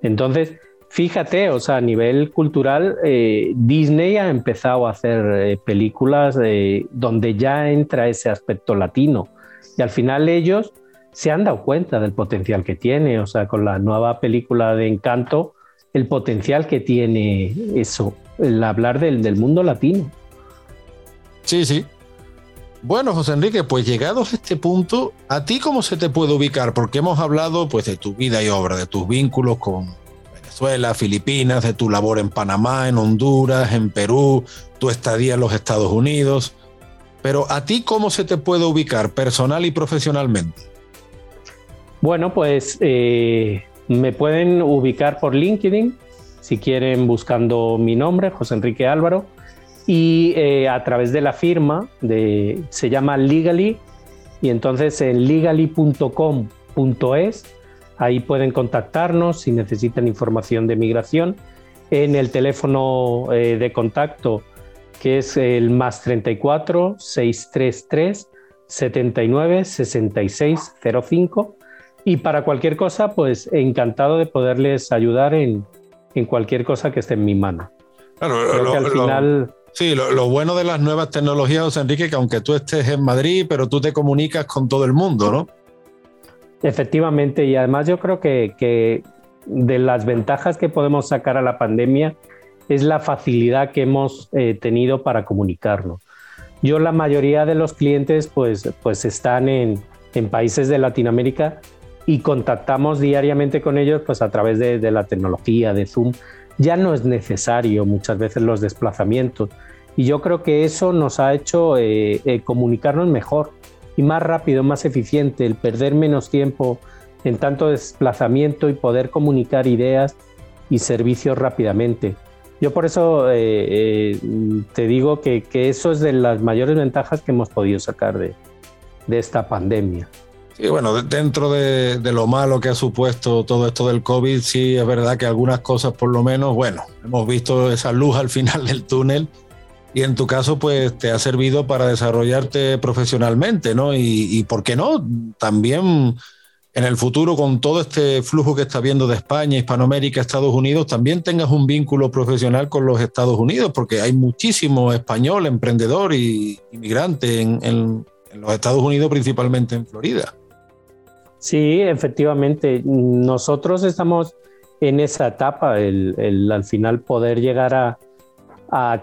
Entonces, fíjate, o sea, a nivel cultural, eh, Disney ha empezado a hacer eh, películas eh, donde ya entra ese aspecto latino. Y al final ellos se han dado cuenta del potencial que tiene, o sea, con la nueva película de Encanto, el potencial que tiene eso, el hablar del, del mundo latino. Sí, sí. Bueno, José Enrique, pues llegados a este punto, ¿a ti cómo se te puede ubicar? Porque hemos hablado pues de tu vida y obra, de tus vínculos con Venezuela, Filipinas, de tu labor en Panamá, en Honduras, en Perú, tu estadía en los Estados Unidos. Pero ¿a ti cómo se te puede ubicar personal y profesionalmente? Bueno, pues eh, me pueden ubicar por LinkedIn, si quieren buscando mi nombre, José Enrique Álvaro, y eh, a través de la firma, de, se llama Legally, y entonces en legally.com.es, ahí pueden contactarnos si necesitan información de migración, en el teléfono eh, de contacto que es el más 34 633 79 66 05 y para cualquier cosa, pues encantado de poderles ayudar en, cualquier cosa que esté en mi mano. Claro, lo, al final... sí, lo, bueno de las nuevas tecnologías, José Enrique, que aunque tú estés en Madrid, pero tú te comunicas con todo el mundo, ¿no? Efectivamente, y además yo creo que, de las ventajas que podemos sacar a la pandemia es la facilidad que hemos eh, tenido para comunicarnos. Yo la mayoría de los clientes pues, pues están en, en países de Latinoamérica y contactamos diariamente con ellos pues a través de, la tecnología, de Zoom. Ya no es necesario muchas veces los desplazamientos y yo creo que eso nos ha hecho eh, eh, comunicarnos mejor y más rápido, más eficiente, el perder menos tiempo en tanto desplazamiento y poder comunicar ideas y servicios rápidamente. Yo por eso eh, te digo que, eso es de las mayores ventajas que hemos podido sacar de esta pandemia. Sí, bueno, dentro de, lo malo que ha supuesto todo esto del COVID, sí es verdad que algunas cosas por lo menos, bueno, hemos visto esa luz al final del túnel y en tu caso pues te ha servido para desarrollarte profesionalmente, ¿no? Y, y por qué no, también en el futuro con todo este flujo que está viendo de España, Hispanoamérica, Estados Unidos, también tengas un vínculo profesional con los Estados Unidos, porque hay muchísimo español, emprendedor y inmigrante en los Estados Unidos, principalmente en Florida. Sí, efectivamente. Nosotros estamos en esa etapa, el, al final poder llegar a,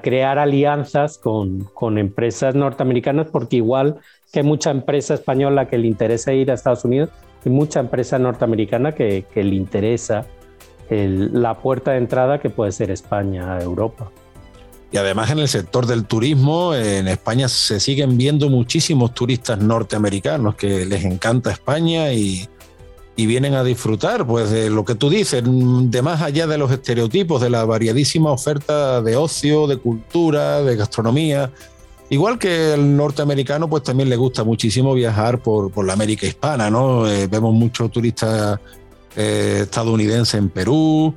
crear alianzas con, empresas norteamericanas, porque igual que mucha empresa española que le interesa ir a Estados Unidos, hay mucha empresa norteamericana que, le interesa la puerta de entrada que puede ser España a Europa. Y además en el sector del turismo, en España se siguen viendo muchísimos turistas norteamericanos que les encanta España y, vienen a disfrutar pues de lo que tú dices, de más allá de los estereotipos, de la variadísima oferta de ocio, de cultura, de gastronomía. Igual que el norteamericano, pues también le gusta muchísimo viajar por, por la América hispana, ¿no? Eh, vemos muchos turistas eh, estadounidenses en Perú,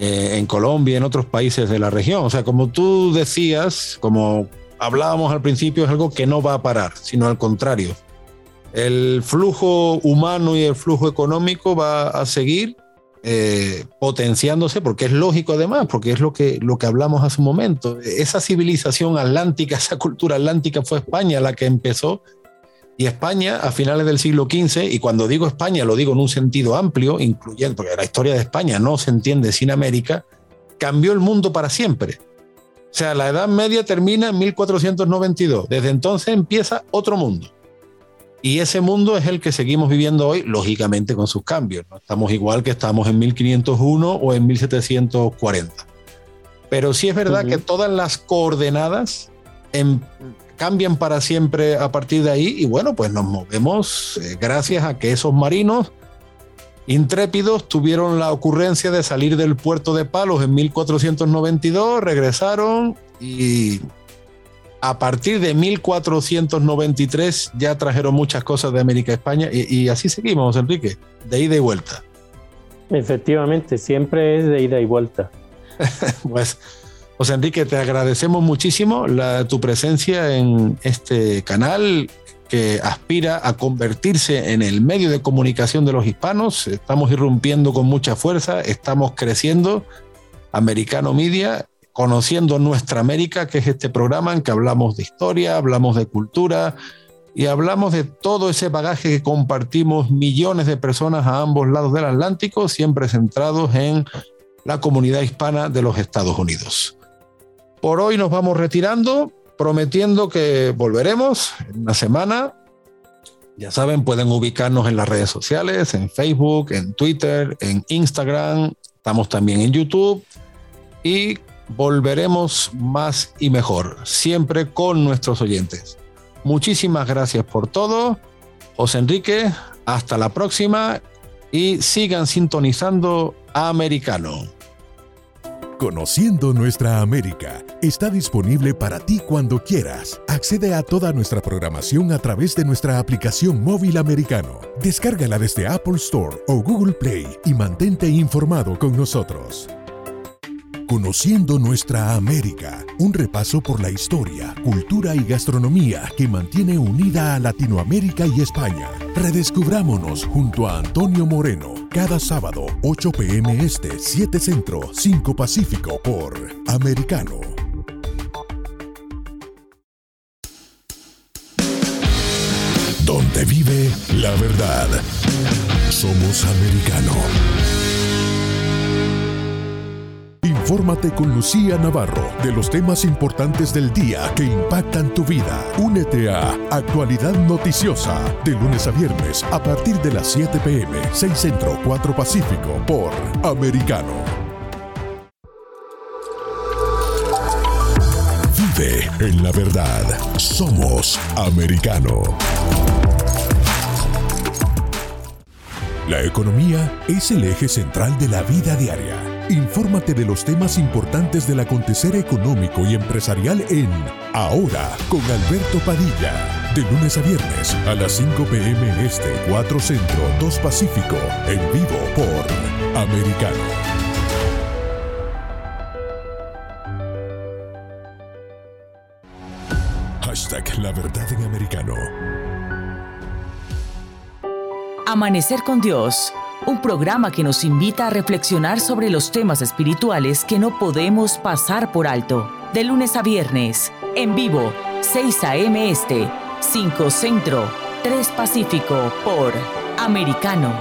eh, en Colombia, en otros países de la región. O sea, como tú decías, como hablábamos al principio, es algo que no va a parar, sino al contrario. El flujo humano y el flujo económico va a seguir eh, potenciándose, porque es lógico además, porque es lo que, lo que hablamos hace un momento. Esa civilización atlántica, esa cultura atlántica fue España la que empezó, y España a finales del siglo XV, y cuando digo España lo digo en un sentido amplio, incluyendo, porque la historia de España no se entiende sin América, cambió el mundo para siempre. O sea, la Edad Media termina en 1492, desde entonces empieza otro mundo. Y ese mundo es el que seguimos viviendo hoy, lógicamente con sus cambios. No estamos igual que estamos en 1501 o en 1740. Pero sí es verdad que todas las coordenadas cambian para siempre a partir de ahí y bueno, pues nos movemos eh, gracias a que esos marinos intrépidos tuvieron la ocurrencia de salir del puerto de Palos en 1492, regresaron y a partir de 1493 ya trajeron muchas cosas de América España y, así seguimos, Enrique, de ida y vuelta. Efectivamente, siempre es de ida y vuelta. pues, José Enrique, te agradecemos muchísimo tu presencia en este canal que aspira a convertirse en el medio de comunicación de los hispanos. Estamos irrumpiendo con mucha fuerza, estamos creciendo. Americano Media Conociendo Nuestra América, que es este programa en que hablamos de historia, hablamos de cultura y hablamos de todo ese bagaje que compartimos millones de personas a ambos lados del Atlántico, siempre centrados en la comunidad hispana de los Estados Unidos. Por hoy nos vamos retirando, prometiendo que volveremos en una semana. Ya saben, pueden ubicarnos en las redes sociales, en Facebook, en Twitter, en Instagram, estamos también en YouTube y volveremos más y mejor, siempre con nuestros oyentes. Muchísimas gracias por todo. José Enrique, hasta la próxima y sigan sintonizando Americano. Conociendo nuestra América está disponible para ti cuando quieras. Accede a toda nuestra programación a través de nuestra aplicación móvil americano. Descárgala desde Apple Store o Google Play y mantente informado con nosotros. Conociendo nuestra América, un repaso por la historia, cultura y gastronomía que mantiene unida a Latinoamérica y España. Redescubrámonos junto a Antonio Moreno cada sábado 8 pm este, 7 centro, 5 pacífico por Americano. Donde vive la verdad. Somos americano. Infórmate con Lucía Navarro de los temas importantes del día que impactan tu vida. Únete a Actualidad Noticiosa de lunes a viernes a partir de las 7 pm, 6 Centro, 4 Pacífico por Americano. Vive en la verdad. Somos americano. La economía es el eje central de la vida diaria Infórmate de los temas importantes del acontecer económico y empresarial en Ahora con Alberto Padilla. De lunes a viernes a las 5 pm este, 4 centro, 2 pacífico, en vivo por Americano. Hashtag La Verdad en Americano. Amanecer con Dios un programa que nos invita a reflexionar sobre los temas espirituales que no podemos pasar por alto. De lunes a viernes, en vivo, 6 a.m. Este, 5 Centro, 3 Pacífico, por Americano.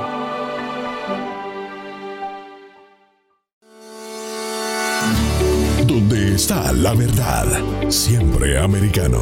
Donde está la verdad, siempre americano.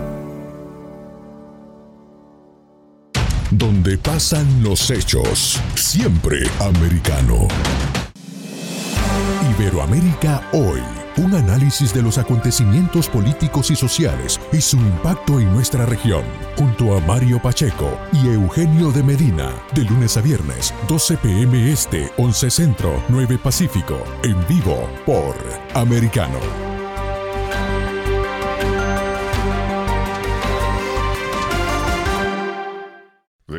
Donde pasan los hechos, siempre americano. Iberoamérica hoy. Un análisis de los acontecimientos políticos y sociales y su impacto en nuestra región, junto a Mario Pacheco y Eugenio de Medina, de lunes a viernes, 12 pm este, 11 centro, 9 pacífico, en vivo por Americano.